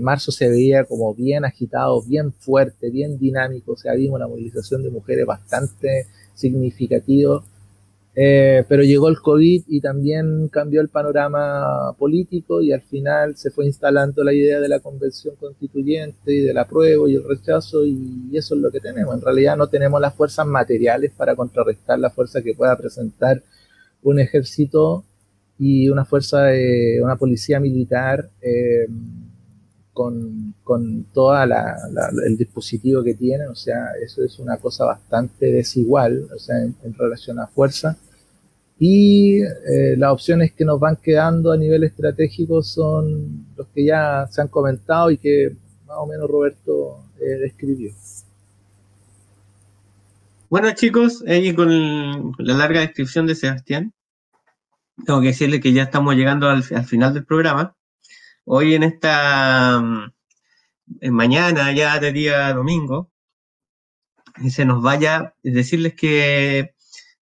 marzo se veía como bien agitado, bien fuerte, bien dinámico, o sea, vimos una movilización de mujeres bastante significativa eh, pero llegó el COVID y también cambió el panorama político y al final se fue instalando la idea de la convención constituyente y del apruebo y el rechazo y eso es lo que tenemos. En realidad no tenemos las fuerzas materiales para contrarrestar la fuerza que pueda presentar un ejército y una fuerza de una policía militar eh, con, con todo el dispositivo que tienen. O sea, eso es una cosa bastante desigual o sea, en relación a fuerza y eh, las opciones que nos van quedando a nivel estratégico son los que ya se han comentado y que más o menos Roberto eh, describió. Bueno chicos, ahí con, la larga descripción de Sebastián, tengo que decirle que ya estamos llegando al, final del programa. Hoy en esta en mañana, ya de día domingo, se nos vaya, decirles que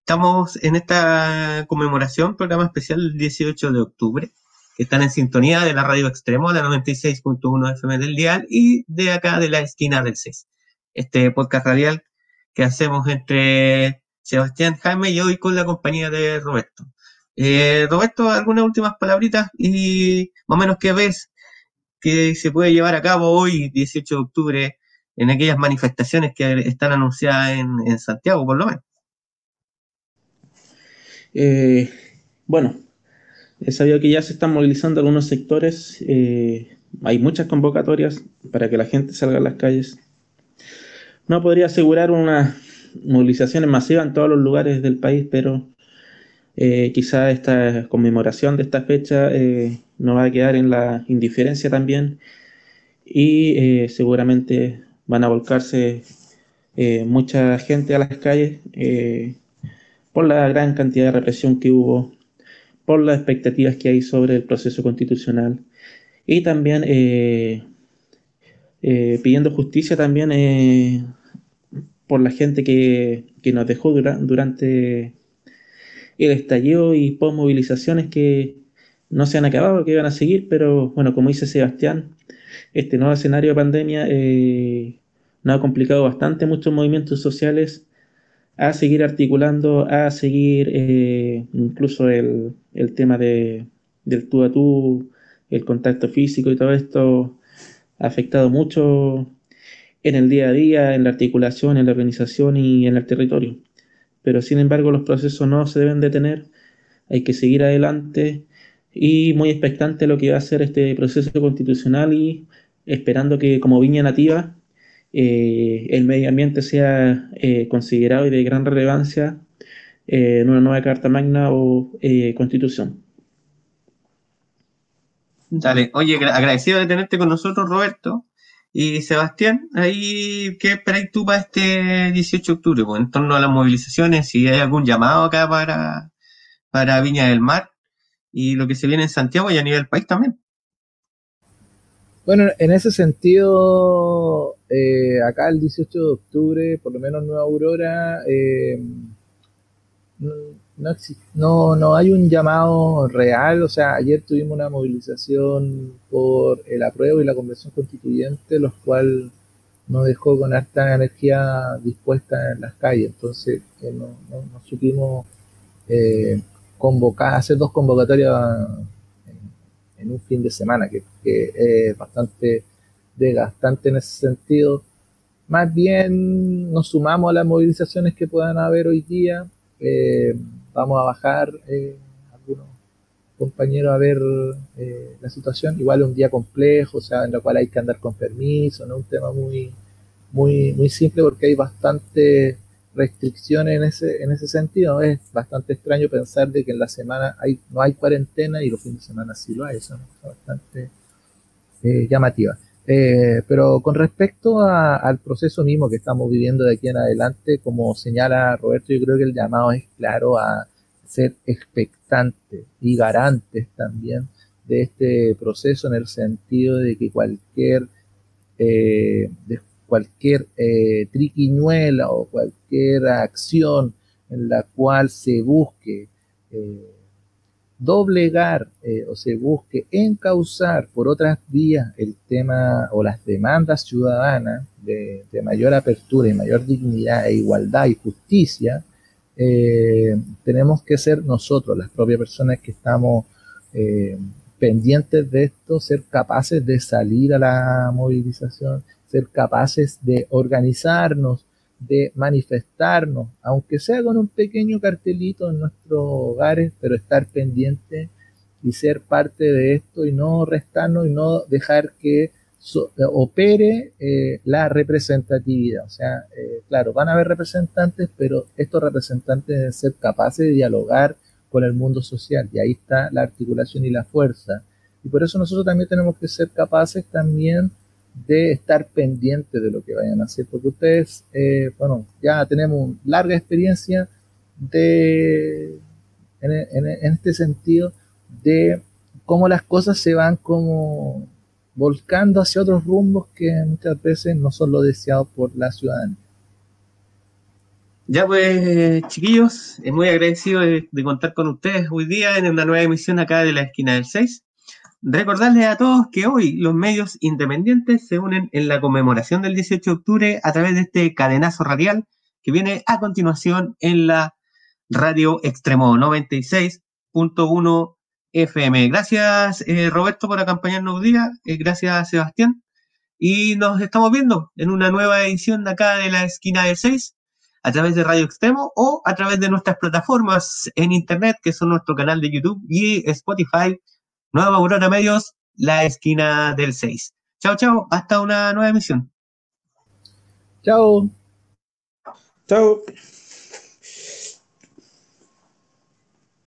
estamos en esta conmemoración, programa especial el 18 de octubre, que están en sintonía de la radio extremo, la 96.1 FM del dial y de acá de la esquina del CES. Este podcast radial que hacemos entre Sebastián Jaime y hoy con la compañía de Roberto. Eh, Roberto, algunas últimas palabritas y más o menos qué ves que se puede llevar a cabo hoy, 18 de octubre, en aquellas manifestaciones que están anunciadas en, Santiago, por lo menos. Eh, bueno, he sabido que ya se están movilizando algunos sectores, eh, hay muchas convocatorias para que la gente salga a las calles. No podría asegurar una movilización masiva en todos los lugares del país, pero eh, quizá esta conmemoración de esta fecha eh, no va a quedar en la indiferencia también y seguramente van a volcarse mucha gente a las calles por la gran cantidad de represión que hubo, por las expectativas que hay sobre el proceso constitucional y también pidiendo justicia también por la gente que, nos dejó durante el estallido y post-movilizaciones que no se han acabado, que iban a seguir, pero bueno, como dice Sebastián, este nuevo escenario de pandemia eh, nos ha complicado bastante muchos movimientos sociales a seguir articulando, a seguir eh, incluso el, tema de, del tú a tú, el contacto físico y todo esto ha afectado mucho en el día a día, en la articulación, en la organización y en el territorio. Pero sin embargo los procesos no se deben detener, hay que seguir adelante y muy expectante lo que va a ser este proceso constitucional y esperando que como viña nativa eh, el medio ambiente sea eh, considerado y de gran relevancia eh, en una nueva Carta Magna o Constitución. Dale, oye, agradecido de tenerte con nosotros, Roberto. Y Sebastián, ahí, ¿qué esperáis tú para este 18 de octubre? Pues, en torno a las movilizaciones, si hay algún llamado acá para, para Viña del Mar y lo que se viene en Santiago y a nivel país también. Bueno, en ese sentido, eh, acá el 18 de octubre, por lo menos Nueva Aurora, eh, no, no, no hay un llamado real, o sea, ayer tuvimos una movilización por el apruebo y la convención constituyente, los cual nos dejó con harta energía dispuesta en las calles, entonces eh, no, no, supimos eh, convocar, hacer dos convocatorias en, un fin de semana, que, es bastante desgastante en ese sentido. Más bien nos sumamos a las movilizaciones que puedan haber hoy día. Eh, vamos a bajar eh, algunos compañeros a ver eh, la situación. Igual es un día complejo, o sea, en el cual hay que andar con permiso, no un tema muy, muy, muy simple porque hay bastante restricciones en ese, en ese sentido. Es bastante extraño pensar de que en la semana hay, no hay cuarentena y los fines de semana sí lo hay. Eso es bastante eh, llamativa. Eh, pero con respecto al proceso mismo que estamos viviendo de aquí en adelante, como señala Roberto, yo creo que el llamado es claro a ser expectantes y garantes también de este proceso en el sentido de que cualquier eh, cualquier eh, triquiñuela o cualquier acción en la cual se busque doblegar eh, o se busque encauzar por otras vías el tema o las demandas ciudadanas de, mayor apertura y mayor dignidad e igualdad y justicia, eh, tenemos que ser nosotros, las propias personas que estamos eh, pendientes de esto, ser capaces de salir a la movilización, ser capaces de organizarnos, de manifestarnos, aunque sea con un pequeño cartelito en nuestros hogares, pero estar pendiente y ser parte de esto y no restarnos y no dejar que opere eh, la representatividad. O sea, eh, claro, van a haber representantes, pero estos representantes deben ser capaces de dialogar con el mundo social y ahí está la articulación y la fuerza. Y por eso nosotros también tenemos que ser capaces también de estar pendiente de lo que vayan a hacer, porque ustedes, eh, bueno, ya tenemos larga experiencia de en, en este sentido de cómo las cosas se van como volcando hacia otros rumbos que muchas veces no son lo deseado por la ciudadanía. Ya pues, chiquillos, es muy agradecido de, contar con ustedes hoy día en una nueva emisión acá de la esquina del 6. Recordarles a todos que hoy los medios independientes se unen en la conmemoración del 18 de octubre a través de este cadenazo radial que viene a continuación en la radio Extremo 96.1 FM. Gracias, eh, Roberto, por acompañarnos hoy día. Eh, gracias, Sebastián. Y nos estamos viendo en una nueva edición de acá de la esquina del 6 a través de Radio Extremo o a través de nuestras plataformas en Internet, que son nuestro canal de YouTube y Spotify, Nueva Aurora Medios, la esquina del 6. Chao, chao. Hasta una nueva emisión. Chao. Chao.